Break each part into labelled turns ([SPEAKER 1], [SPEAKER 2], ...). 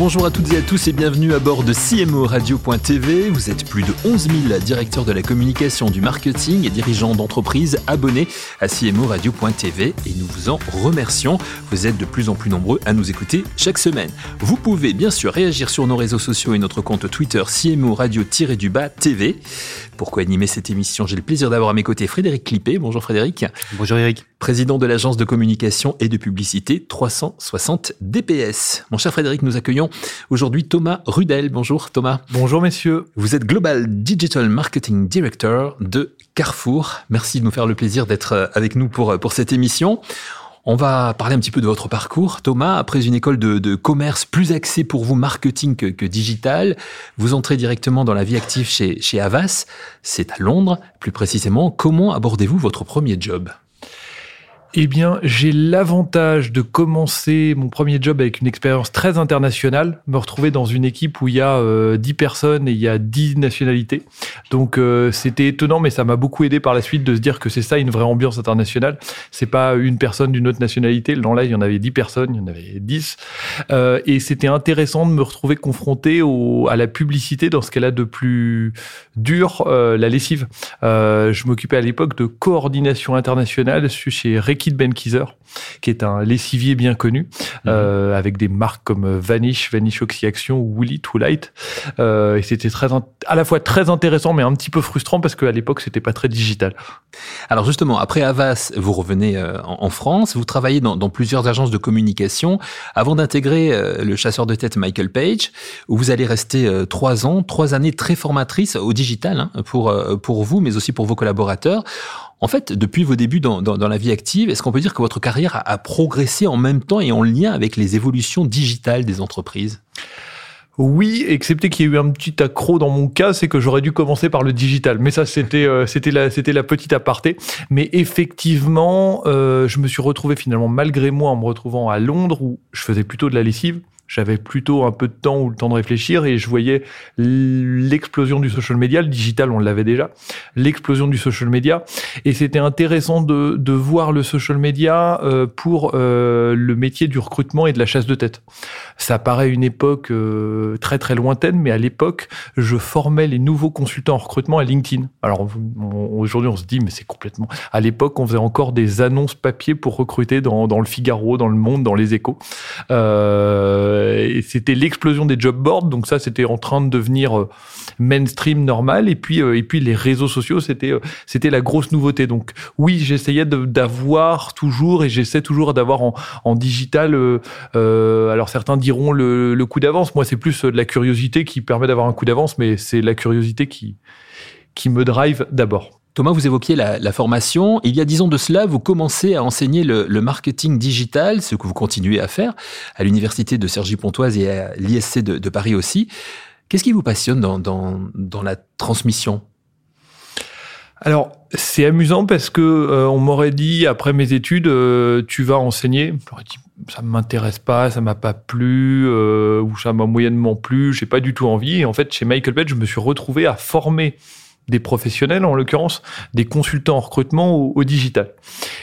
[SPEAKER 1] Bonjour à toutes et à tous et bienvenue à bord de CMO Radio.tv. Vous êtes plus de 11 000 directeurs de la communication, du marketing et dirigeants d'entreprises abonnés à CMO Radio.tv et nous vous en remercions. Vous êtes de plus en plus nombreux à nous écouter chaque semaine. Vous pouvez bien sûr réagir sur nos réseaux sociaux et notre compte Twitter CMO Radio-du-bas TV. Pour co-animer cette émission, j'ai le plaisir d'avoir à mes côtés Frédéric Clippé. Bonjour Frédéric.
[SPEAKER 2] Bonjour Eric.
[SPEAKER 1] Président de l'agence de communication et de publicité 360 DPS. Mon cher Frédéric, nous accueillons aujourd'hui Thomas Rudel. Bonjour Thomas.
[SPEAKER 2] Bonjour messieurs.
[SPEAKER 1] Vous êtes Global Digital Marketing Director de Carrefour. Merci de nous faire le plaisir d'être avec nous pour, pour cette émission. On va parler un petit peu de votre parcours. Thomas, après une école de, commerce plus axée pour vous marketing que, digital, vous entrez directement dans la vie active chez, chez Avas. C'est à Londres, plus précisément. Comment abordez-vous votre premier job?
[SPEAKER 2] Eh bien, j'ai l'avantage de commencer mon premier job avec une expérience très internationale, me retrouver dans une équipe où il y a euh, 10 personnes et il y a 10 nationalités. Donc euh, c'était étonnant, mais ça m'a beaucoup aidé par la suite de se dire que c'est ça une vraie ambiance internationale. C'est pas une personne d'une autre nationalité. Dans là, il y en avait 10 personnes, il y en avait 10. Euh, et c'était intéressant de me retrouver confronté au, à la publicité dans ce qu'elle a de plus dur, euh, la lessive. je m'occupais à l'époque de coordination internationale chez Kit Benkiser, qui est un lessivier bien connu, mhm. euh, avec des marques comme Vanish, Vanish Oxy-Action ou Woolly Too Light. Euh, et c'était très, à la fois très intéressant, mais un petit peu frustrant parce qu'à l'époque, c'était pas très digital.
[SPEAKER 1] Alors justement, après Avas, vous revenez euh, en, France, vous travaillez dans, plusieurs agences de communication avant d'intégrer le chasseur de tête Michael Page, où vous allez rester trois ans, trois années très formatrices au digital hein, pour, pour vous, mais aussi pour vos collaborateurs. En fait, depuis vos débuts dans, la vie active, est-ce qu'on peut dire que votre carrière a, progressé en même temps et en lien avec les évolutions digitales des entreprises?
[SPEAKER 2] Oui, excepté qu'il y ait eu un petit accro dans mon cas, c'est que j'aurais dû commencer par le digital. Mais ça, c'était euh, c'était la petite aparté. Mais effectivement, euh, je me suis retrouvé finalement malgré moi en me retrouvant à Londres où je faisais plutôt de la lessive j'avais plutôt un peu de temps ou le temps de réfléchir et je voyais l'explosion du social media, le digital on l'avait déjà, l'explosion du social media et c'était intéressant de, de voir le social media euh, pour euh, le métier du recrutement et de la chasse de tête. Ça paraît une époque euh, très très lointaine, mais à l'époque je formais les nouveaux consultants en recrutement à LinkedIn. Alors aujourd'hui on se dit mais c'est complètement. À l'époque on faisait encore des annonces papier pour recruter dans, dans le Figaro, dans le Monde, dans les Échos. Euh, c'était l'explosion des job boards, donc ça c'était en train de devenir euh, mainstream normal. Et puis euh, et puis les réseaux sociaux, c'était c'était la grosse nouveauté. Donc oui, j'essayais d'avoir toujours et j'essaie toujours d'avoir en, digital. alors certains diront le, le coup d'avance. Moi, c'est plus de la curiosité qui permet d'avoir un coup d'avance, mais c'est la curiosité qui qui me drive d'abord.
[SPEAKER 1] Thomas, vous évoquiez la, formation. Il y a dix ans de cela, vous commencez à enseigner le, marketing digital, ce que vous continuez à faire à l'université de Cergy-Pontoise et à l'ISC de, Paris aussi. Qu'est-ce qui vous passionne dans, la transmission?
[SPEAKER 2] Alors, c'est amusant parce que euh, on m'aurait dit après mes études, euh, tu vas enseigner. J'aurais dit ça ne m'intéresse pas, ça m'a pas plu euh, ou ça m'a moyennement plu, j'ai pas du tout envie. Et en fait, chez Michael Page, je me suis retrouvé à former des professionnels, en l'occurrence des consultants en recrutement au, digital.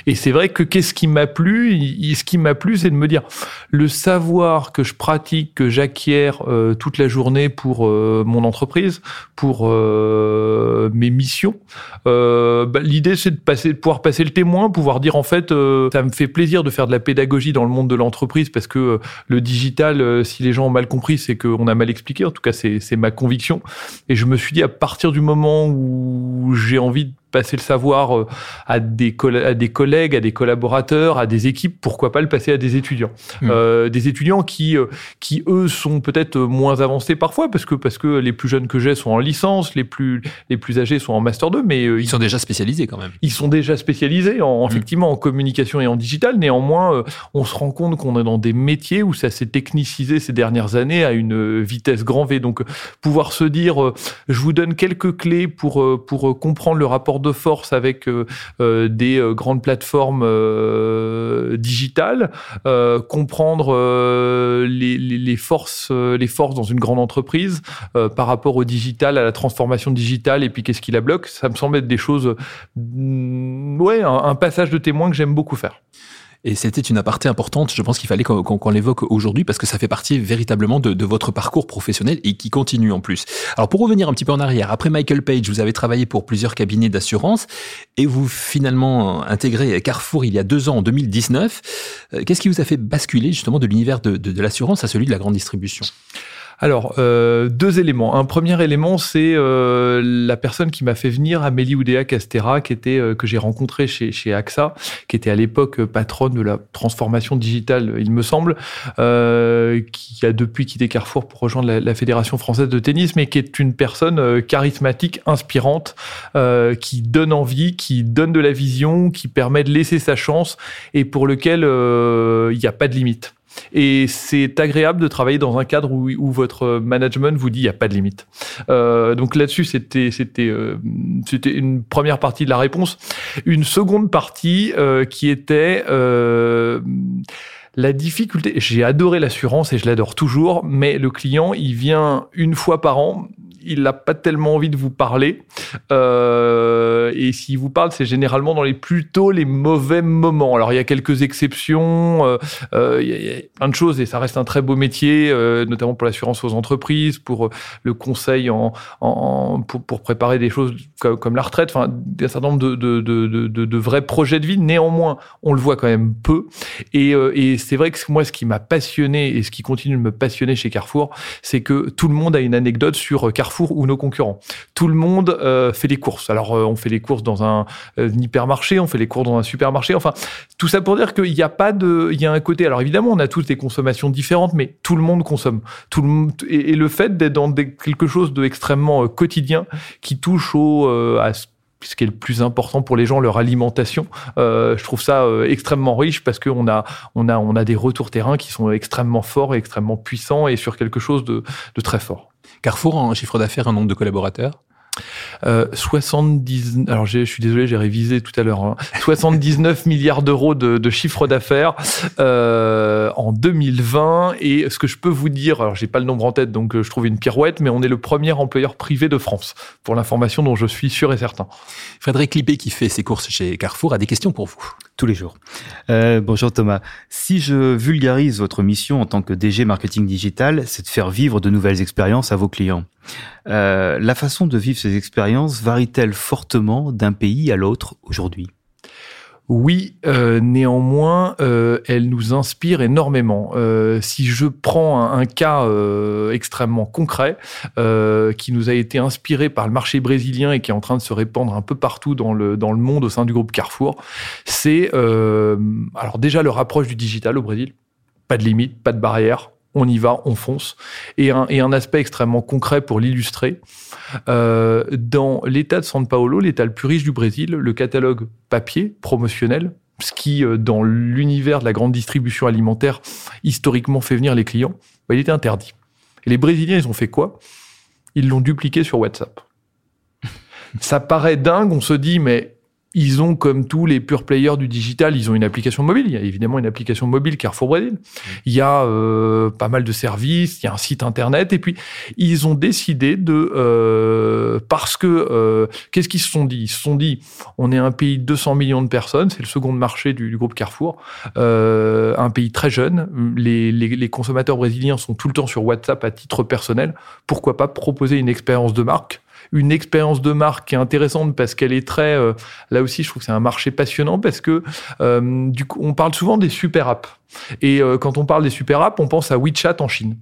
[SPEAKER 2] Et c'est vrai que qu'est-ce qui m'a plu? Ce qui m'a plu, c'est de me dire le savoir que je pratique, que j'acquiers euh, toute la journée pour euh, mon entreprise, pour euh, mes missions. Bah, l'idée, c'est de de pouvoir passer le témoin, pouvoir dire en fait, ça me fait plaisir de faire de la pédagogie dans le monde de l'entreprise parce que le digital, si les gens ont mal compris, c'est qu'on a mal expliqué. En tout cas, c'est ma conviction. Et je me suis dit à partir du moment où j'ai envie de passer le savoir euh, à des, à des collègues, à des collaborateurs, à des équipes, pourquoi pas le passer à des étudiants. Mmh. Euh, des étudiants qui, euh, qui eux, sont peut-être moins avancés parfois, parce que, parce que les plus jeunes que j'ai sont en licence, les plus, les plus âgés sont en Master 2, mais...
[SPEAKER 1] ils, sont déjà spécialisés quand même.
[SPEAKER 2] Ils sont déjà spécialisés, en, mmh. effectivement, en communication et en digital. Néanmoins, on se rend compte qu'on est dans des métiers où ça s'est technicisé ces dernières années à une vitesse grand V. Donc, pouvoir se dire, je vous donne quelques clés pour, pour comprendre le rapport de force avec des grandes plateformes digitales, comprendre les, les, forces, les forces dans une grande entreprise par rapport au digital, à la transformation digitale, et puis qu'est-ce qui la bloque. Ça me semble être des choses, mm, ouais, un passage de témoin que j'aime beaucoup faire.
[SPEAKER 1] Et c'était une aparté importante, je pense qu'il fallait qu'on l'évoque aujourd'hui parce que ça fait partie véritablement de, votre parcours professionnel et qui continue en plus. Alors pour revenir un petit peu en arrière, après Michael Page, vous avez travaillé pour plusieurs cabinets d'assurance et vous finalement intégré Carrefour il y a deux ans, en 2019. Euh, qu'est-ce qui vous a fait basculer justement de l'univers de, de l'assurance à celui de la grande distribution?
[SPEAKER 2] Alors, euh, deux éléments. Un premier élément, c'est euh, la personne qui m'a fait venir, Amélie Oudéa Castera, qui était euh, que j'ai rencontré chez, chez AXA, qui était à l'époque patronne de la transformation digitale, il me semble, qui a depuis quitté Carrefour pour rejoindre la, Fédération française de tennis, mais qui est une personne charismatique, inspirante, qui donne envie, qui donne de la vision, qui permet de laisser sa chance et pour lequel il n'y a pas de limite. Et c'est agréable de travailler dans un cadre où, votre management vous dit il n'y a pas de limite. Euh, donc là-dessus, euh, c'était une première partie de la réponse. Une seconde partie euh, qui était la difficulté, j'ai adoré l'assurance et je l'adore toujours, mais le client, il vient une fois par an il n'a pas tellement envie de vous parler. Euh, et s'il vous parle, c'est généralement dans les plutôt les mauvais moments. Alors il y a quelques exceptions, euh, euh, il, y a, plein de choses et ça reste un très beau métier, notamment pour l'assurance aux entreprises, pour le conseil en, pour, préparer des choses comme, la retraite, enfin un certain nombre de, de, de, de, de vrais projets de vie. Néanmoins, on le voit quand même peu. Et, et c'est vrai que moi, ce qui m'a passionné et ce qui continue de me passionner chez Carrefour, c'est que tout le monde a une anecdote sur Carrefour ou nos concurrents. Tout le monde euh, fait des courses. Alors, euh, on fait les courses dans un, euh, hypermarché, on fait les courses dans un supermarché. Enfin, tout ça pour dire qu'il n'y a pas de, il y a un côté. Alors évidemment, on a tous des consommations différentes, mais tout le monde consomme. Tout le monde, et, le fait d'être dans quelque chose d'extrêmement quotidien qui touche au à ce qui est le plus important pour les gens, leur alimentation. je trouve ça extrêmement riche parce qu'on a, on a, on a des retours terrain qui sont extrêmement forts et extrêmement puissants et sur quelque chose de, de très fort.
[SPEAKER 1] Carrefour en chiffre d'affaires, un nombre de collaborateurs
[SPEAKER 2] euh, 70, alors je suis désolé, j'ai révisé tout à l'heure, 79 hein. milliards d'euros de, de, chiffre d'affaires euh, en 2020. Et ce que je peux vous dire, alors j'ai pas le nombre en tête, donc euh, je trouve une pirouette, mais on est le premier employeur privé de France, pour l'information dont je suis sûr et certain.
[SPEAKER 1] Frédéric Lippé, qui fait ses courses chez Carrefour, a des questions pour vous.
[SPEAKER 3] Tous les jours. Euh, bonjour Thomas. Si je vulgarise votre mission en tant que DG marketing digital, c'est de faire vivre de nouvelles expériences à vos clients. Euh, la façon de vivre ces expériences varie-t-elle fortement d'un pays à l'autre aujourd'hui?
[SPEAKER 2] Oui, euh, néanmoins, euh, elle nous inspire énormément. si je prends un, cas extrêmement concret qui nous a été inspiré par le marché brésilien et qui est en train de se répandre un peu partout dans le dans le monde au sein du groupe Carrefour, c'est alors déjà leur approche du digital au Brésil. Pas de limite, pas de barrière, on y va, on fonce. Et un, aspect extrêmement concret pour l'illustrer. Euh, dans l'État de São Paulo, l'État le plus riche du Brésil, le catalogue papier promotionnel, ce qui, euh, dans l'univers de la grande distribution alimentaire, historiquement fait venir les clients, bah, il était interdit. Et les Brésiliens, ils ont fait quoi? Ils l'ont dupliqué sur WhatsApp. Ça paraît dingue, on se dit, mais ils ont, comme tous les pure players du digital, ils ont une application mobile. Il y a évidemment une application mobile Carrefour Brésil. Il y a euh, pas mal de services, il y a un site internet. Et puis, ils ont décidé de... Euh, parce que... Euh, qu'est-ce qu'ils se sont dit? Ils se sont dit, on est un pays de 200 millions de personnes, c'est le second marché du, du groupe Carrefour, un pays très jeune. Les, les, les consommateurs brésiliens sont tout le temps sur WhatsApp à titre personnel. Pourquoi pas proposer une expérience de marque? Une expérience de marque qui est intéressante parce qu'elle est très euh, là aussi je trouve que c'est un marché passionnant parce que euh, du coup on parle souvent des super apps. Et euh, quand on parle des super apps on pense à WeChat en Chine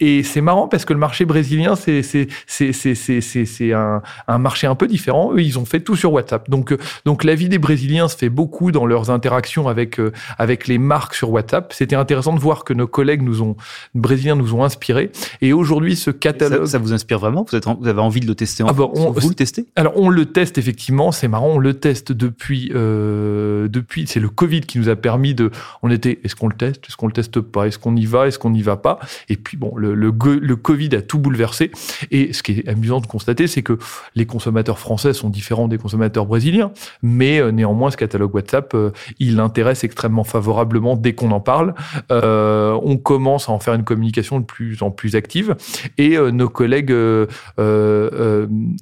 [SPEAKER 2] et c'est marrant parce que le marché brésilien, c'est c'est c'est c'est c'est un, un marché un peu différent. Eux, ils ont fait tout sur WhatsApp. Donc euh, donc la vie des Brésiliens se fait beaucoup dans leurs interactions avec euh, avec les marques sur WhatsApp. C'était intéressant de voir que nos collègues nous ont brésiliens nous ont inspiré. Et aujourd'hui, ce catalogue,
[SPEAKER 3] ça, vous inspire vraiment? Vous êtes vous avez envie de le tester en... ah bah, on, Vous le testez?
[SPEAKER 2] Alors on le teste effectivement. C'est marrant. On le teste depuis euh, depuis. C'est le Covid qui nous a permis de. On était. Est-ce qu'on le teste? Est-ce qu'on le teste pas? Est-ce qu'on y va? Est-ce qu'on n'y va pas? Et puis bon, le, Covid a tout bouleversé. Et ce qui est amusant de constater, c'est que les consommateurs français sont différents des consommateurs brésiliens, mais euh, néanmoins, ce catalogue WhatsApp, euh, il intéresse extrêmement favorablement dès qu'on en parle. Euh, on commence à en faire une communication de plus en plus active, et nos collègues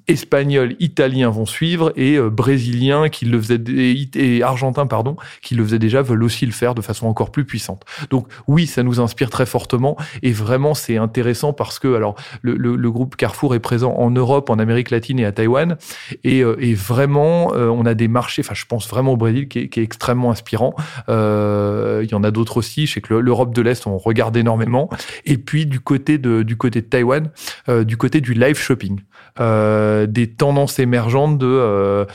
[SPEAKER 2] espagnols, italiens vont suivre, et brésiliens qui le faisaient et argentins pardon, qui le faisaient déjà veulent aussi le faire de façon encore plus puissante. Donc oui, ça nous inspire très fortement et vraiment c'est intéressant parce que alors le, groupe Carrefour est présent en Europe, en Amérique latine et à Taïwan et, euh, vraiment euh, on a des marchés, enfin je pense vraiment au Brésil qui est, extrêmement inspirant. Euh, il y en a d'autres aussi. Je sais que l'Europe de l'Est on regarde énormément et puis du côté de du côté de Taïwan, du côté du live shopping, des tendances émergentes de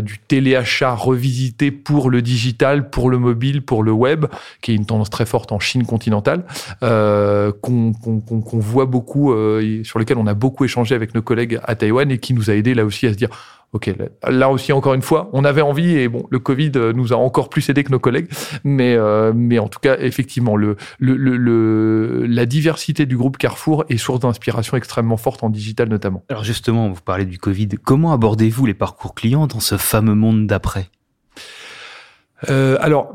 [SPEAKER 2] du téléachat revisité pour le digital, pour le mobile, pour le web, qui est une tendance très forte en Chine continentale, euh, qu'on voit beaucoup, euh, sur lequel on a beaucoup échangé avec nos collègues à Taïwan et qui nous a aidé là aussi à se dire Ok, là aussi encore une fois, on avait envie et bon, le Covid euh, nous a encore plus aidé que nos collègues, mais euh, mais en tout cas, effectivement, le, la diversité du groupe Carrefour est source d'inspiration extrêmement forte en digital notamment.
[SPEAKER 3] Alors justement, vous parlez du Covid. Comment abordez-vous les parcours clients dans ce fameux monde d'après?
[SPEAKER 2] Euh, alors,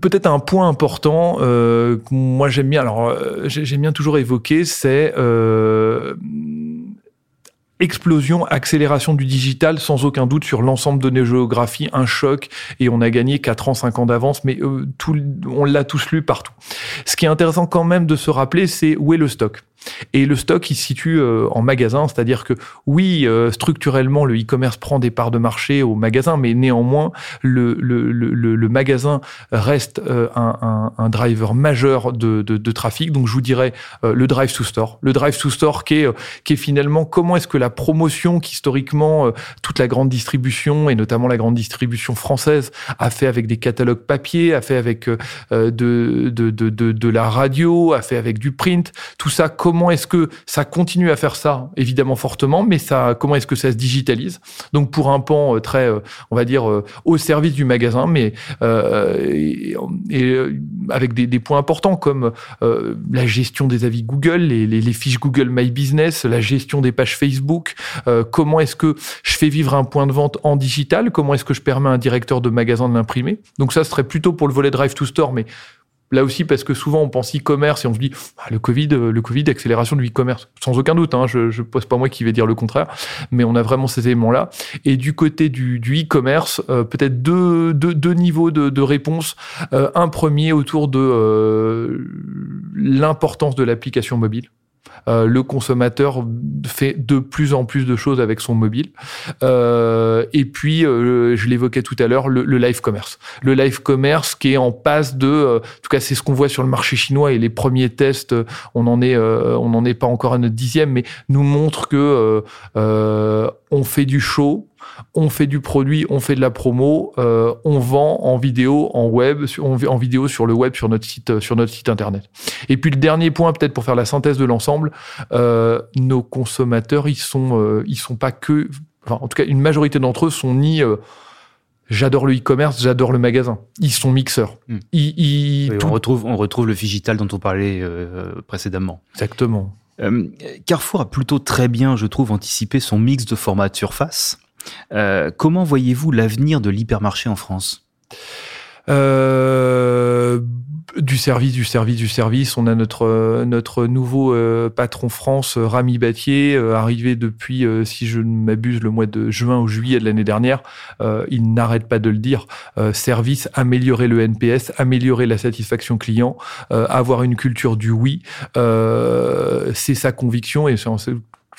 [SPEAKER 2] peut-être un point important euh, que moi j'aime bien. Alors, euh, j'aime bien toujours évoquer, c'est euh, explosion, accélération du digital, sans aucun doute sur l'ensemble de nos géographies, un choc, et on a gagné 4 ans, 5 ans d'avance, mais euh, tout, on l'a tous lu partout. Ce qui est intéressant quand même de se rappeler, c'est où est le stock. Et le stock, il se situe euh, en magasin, c'est-à-dire que oui, euh, structurellement, le e-commerce prend des parts de marché au magasin, mais néanmoins, le, le, le, le magasin reste euh, un, un, un, driver majeur de, de, de, trafic. Donc, je vous dirais le drive to store. Le drive to store qui est, qui est finalement comment est-ce que la promotion qu'historiquement toute la grande distribution, et notamment la grande distribution française, a fait avec des catalogues papier, a fait avec de, de, de, de, de la radio, a fait avec du print, tout ça, comment comment est-ce que ça continue à faire ça Évidemment fortement, mais ça, comment est-ce que ça se digitalise Donc pour un pan euh, très, euh, on va dire, euh, au service du magasin, mais avec des, points importants comme la gestion des avis Google, les, fiches Google My Business, la gestion des pages Facebook. comment est-ce que je fais vivre un point de vente en digital Comment est-ce que je permets à un directeur de magasin de l'imprimer Donc ça serait plutôt pour le volet Drive to Store, mais Là aussi, parce que souvent on pense e-commerce et on se dit ah, le Covid, euh, le Covid, accélération du e-commerce. Sans aucun doute, hein, je, je pose pas moi qui vais dire le contraire, mais on a vraiment ces éléments-là. Et du côté du, e-commerce, euh, peut-être deux, deux, niveaux de, réponse. Euh, un premier autour de l'importance de l'application mobile. Euh, le consommateur fait de plus en plus de choses avec son mobile. Euh, et puis, euh, je l'évoquais tout à l'heure, le, le, live commerce. Le live commerce qui est en passe de, euh, en tout cas, c'est ce qu'on voit sur le marché chinois et les premiers tests, on en est, on n'en est pas encore à notre dixième, mais nous montre que on fait du show, on fait du produit, on fait de la promo, euh, on vend en vidéo, en web, en vidéo sur le web, sur notre site, euh, sur notre site internet. Et puis le dernier point, peut-être pour faire la synthèse de l'ensemble, euh, nos consommateurs, ils sont, euh, ils sont pas que, enfin, en tout cas, une majorité d'entre eux sont ni J'adore le e-commerce, j'adore le magasin. Ils sont mixeurs.
[SPEAKER 3] Hmm. Ils, ils, oui, tout... on, retrouve, on retrouve le digital dont on parlait précédemment.
[SPEAKER 2] Exactement.
[SPEAKER 3] Carrefour a plutôt très bien, je trouve, anticipé son mix de formats de surface. Euh, comment voyez-vous l'avenir de l'hypermarché en France?
[SPEAKER 2] Euh, du service, du service, du service. On a notre nouveau euh, patron France, Rami Battier, arrivé depuis, si je ne m'abuse, le mois de juin ou juillet de l'année dernière. il n'arrête pas de le dire. service, améliorer le NPS, améliorer la satisfaction client, avoir une culture du oui. c'est sa conviction et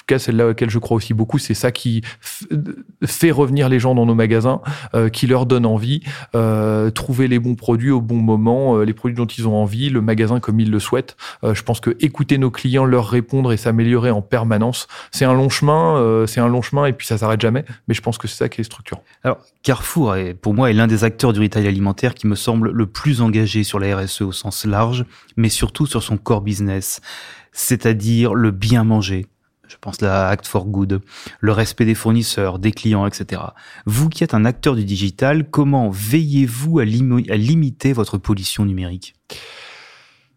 [SPEAKER 2] cas, celle-là laquelle je crois aussi beaucoup, c'est ça qui fait revenir les gens dans nos magasins, euh, qui leur donne envie, euh, trouver les bons produits au bon moment, euh, les produits dont ils ont envie, le magasin comme ils le souhaitent. Euh, je pense que écouter nos clients, leur répondre et s'améliorer en permanence, c'est un long chemin, euh, c'est un long chemin et puis ça s'arrête jamais. Mais je pense que c'est ça qui est structurant.
[SPEAKER 3] Alors Carrefour, est, pour moi, est l'un des acteurs du retail alimentaire qui me semble le plus engagé sur la RSE au sens large, mais surtout sur son core business, c'est-à-dire le bien manger, je pense à Act for Good, le respect des fournisseurs, des clients, etc. Vous qui êtes un acteur du digital, comment veillez-vous à limiter votre pollution numérique?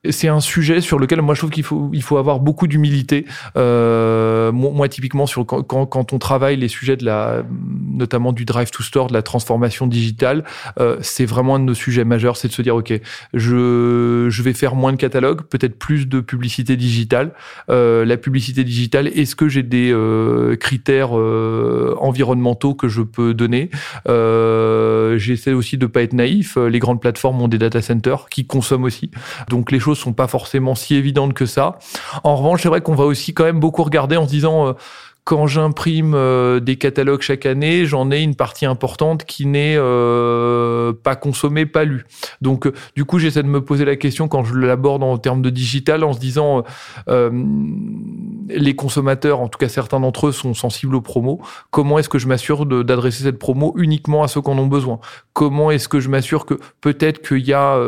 [SPEAKER 2] C'est un sujet sur lequel moi je trouve qu'il faut il faut avoir beaucoup d'humilité. Euh, moi, typiquement sur quand, quand, on travaille les sujets de la notamment du drive to store, de la transformation digitale, euh, c'est vraiment un de nos sujets majeurs, c'est de se dire ok, je je vais faire moins de catalogues, peut-être plus de publicité digitale. Euh, la publicité digitale, est-ce que j'ai des euh, critères euh, environnementaux que je peux donner? Euh, J'essaie aussi de pas être naïf. Les grandes plateformes ont des data centers qui consomment aussi, donc les choses sont pas forcément si évidentes que ça. En revanche, c'est vrai qu'on va aussi quand même beaucoup regarder en se disant euh, quand j'imprime euh, des catalogues chaque année, j'en ai une partie importante qui n'est euh, pas consommée, pas lue. Donc, euh, du coup, j'essaie de me poser la question quand je l'aborde en termes de digital, en se disant, les consommateurs, en tout cas certains d'entre eux, sont sensibles aux promos. Comment est-ce que je m'assure d'adresser cette promo uniquement à ceux qui en ont besoin? Comment est-ce que je m'assure que peut-être qu'il y a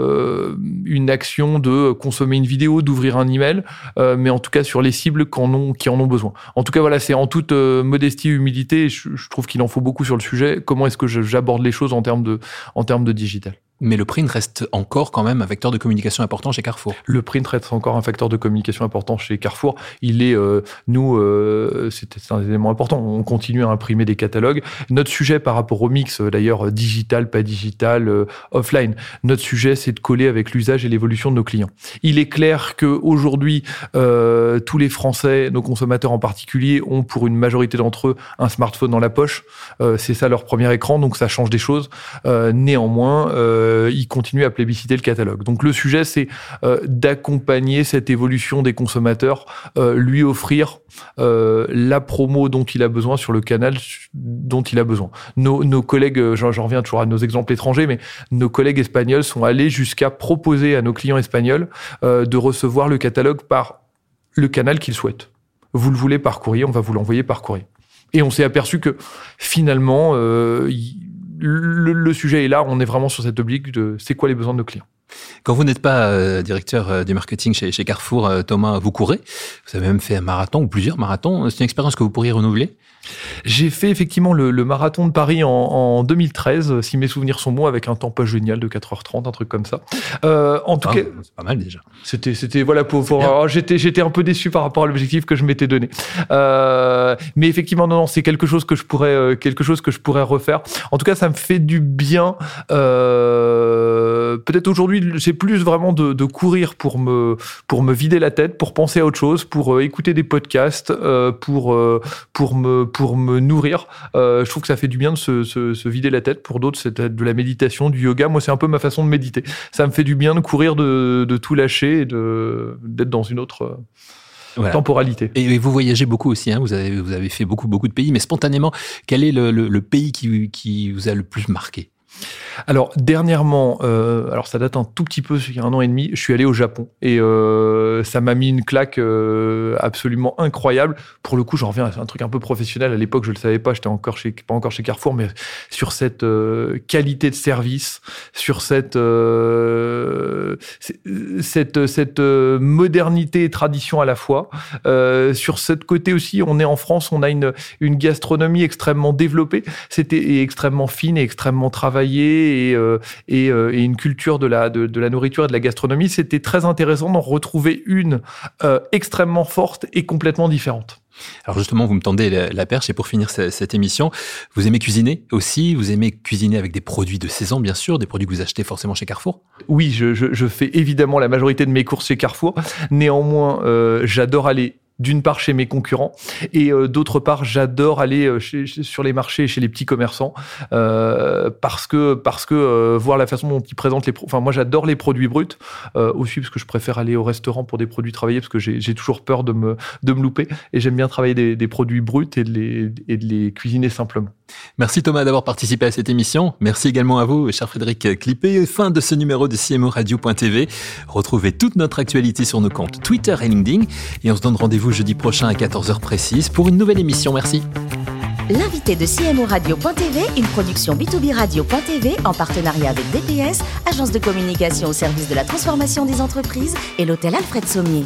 [SPEAKER 2] une action de consommer une vidéo, d'ouvrir un email, mais en tout cas sur les cibles qui en ont, besoin? En tout cas, voilà, c'est en toute euh, modestie humilité, je, je trouve qu'il en faut beaucoup sur le sujet. Comment est-ce que j'aborde les choses en termes de digital?
[SPEAKER 1] Mais le print reste encore quand même un vecteur de communication important chez Carrefour.
[SPEAKER 2] Le print reste encore un facteur de communication important chez Carrefour. Il est, euh, nous, euh, c'est un élément important. On continue à imprimer des catalogues. Notre sujet par rapport au mix, euh, d'ailleurs, digital, pas digital, euh, offline, notre sujet, c'est de coller avec l'usage et l'évolution de nos clients. Il est clair que aujourd'hui, euh, tous les Français, nos consommateurs en particulier, ont pour une majorité d'entre eux un smartphone dans la poche. c'est ça leur premier écran, donc ça change des choses. néanmoins, euh, il continue à plébisciter le catalogue. Donc le sujet, c'est euh, d'accompagner cette évolution des consommateurs, euh, lui offrir la promo dont il a besoin sur le canal dont il a besoin. Nos, collègues, j'en reviens toujours à nos exemples étrangers, mais nos collègues espagnols sont allés jusqu'à proposer à nos clients espagnols de recevoir le catalogue par le canal qu'ils souhaitent. Vous le voulez par courrier, on va vous l'envoyer par courrier. Et on s'est aperçu que finalement, le, sujet est là, on est vraiment sur cette oblique de c'est quoi les besoins de nos clients.
[SPEAKER 1] Quand vous n'êtes pas euh, directeur euh, du marketing chez, Carrefour, euh, Thomas, vous courez. Vous avez même fait un marathon ou plusieurs marathons. C'est une expérience que vous pourriez renouveler
[SPEAKER 2] j'ai fait effectivement le, marathon de Paris en, 2013, si mes souvenirs sont bons, avec un temps pas génial de 4h30, un truc comme ça.
[SPEAKER 1] Euh, en tout ah, cas, c'est pas mal déjà.
[SPEAKER 2] C'était, c'était voilà pour, pour j'étais, j'étais un peu déçu par rapport à l'objectif que je m'étais donné. Euh, mais effectivement, non, non, c'est quelque chose que je pourrais, euh, quelque chose que je pourrais refaire. En tout cas, ça me fait du bien. Euh, peut-être aujourd'hui, j'ai plus vraiment de, de, courir pour me, pour me vider la tête, pour penser à autre chose, pour euh, écouter des podcasts, euh, pour, pour me pour me nourrir. Euh, je trouve que ça fait du bien de se, se, se vider la tête. Pour d'autres, c'est de la méditation, du yoga. Moi, c'est un peu ma façon de méditer. Ça me fait du bien de courir, de, de tout lâcher et d'être dans une autre. Euh, temporalité.
[SPEAKER 1] Et vous voyagez beaucoup aussi, hein vous, avez, vous avez fait beaucoup, beaucoup de pays, mais spontanément, quel est le, le, le pays qui, qui vous a le plus marqué?
[SPEAKER 2] Alors dernièrement, euh, alors ça date un tout petit peu, il y a un an et demi, je suis allé au Japon et euh, ça m'a mis une claque euh, absolument incroyable. Pour le coup, j'en reviens à un truc un peu professionnel. À l'époque, je le savais pas, j'étais encore chez pas encore chez Carrefour, mais sur cette euh, qualité de service, sur cette euh, cette cette modernité et tradition à la fois, sur cette côté aussi, on est en France, on a une une gastronomie extrêmement développée, c'était extrêmement fine et extrêmement travaillée et, une culture de la, de, la nourriture et de la gastronomie, c'était très intéressant d'en retrouver une euh, extrêmement forte et complètement différente.
[SPEAKER 1] Alors justement, vous me tendez la, perche et pour finir cette, émission, vous aimez cuisiner aussi? Vous aimez cuisiner avec des produits de saison, bien sûr, des produits que vous achetez forcément chez Carrefour?
[SPEAKER 2] Oui, je, je, fais évidemment la majorité de mes courses chez Carrefour. Néanmoins, j'adore aller d'une part chez mes concurrents et euh, d'autre part j'adore aller euh, sur les marchés chez les petits commerçants euh, parce que parce que voir la façon dont ils présentent les enfin moi j'adore les produits bruts aussi parce que je préfère aller au restaurant pour des produits travaillés parce que j'ai toujours peur de me de me louper et j'aime bien travailler des, produits bruts et de les et de les cuisiner simplement.
[SPEAKER 1] Merci Thomas d'avoir participé à cette émission. Merci également à vous, cher Frédéric Clippé. Fin de ce numéro de CMO Radio.tv. Retrouvez toute notre actualité sur nos comptes Twitter et LinkedIn. Et on se donne jeudi prochain à 14h précise pour une nouvelle émission. Merci.
[SPEAKER 4] L'invité de CMO Radio.tv, une production B2B Radio.tv en partenariat avec DPS, agence de communication au service de la transformation des entreprises et l'hôtel Alfred Sommier.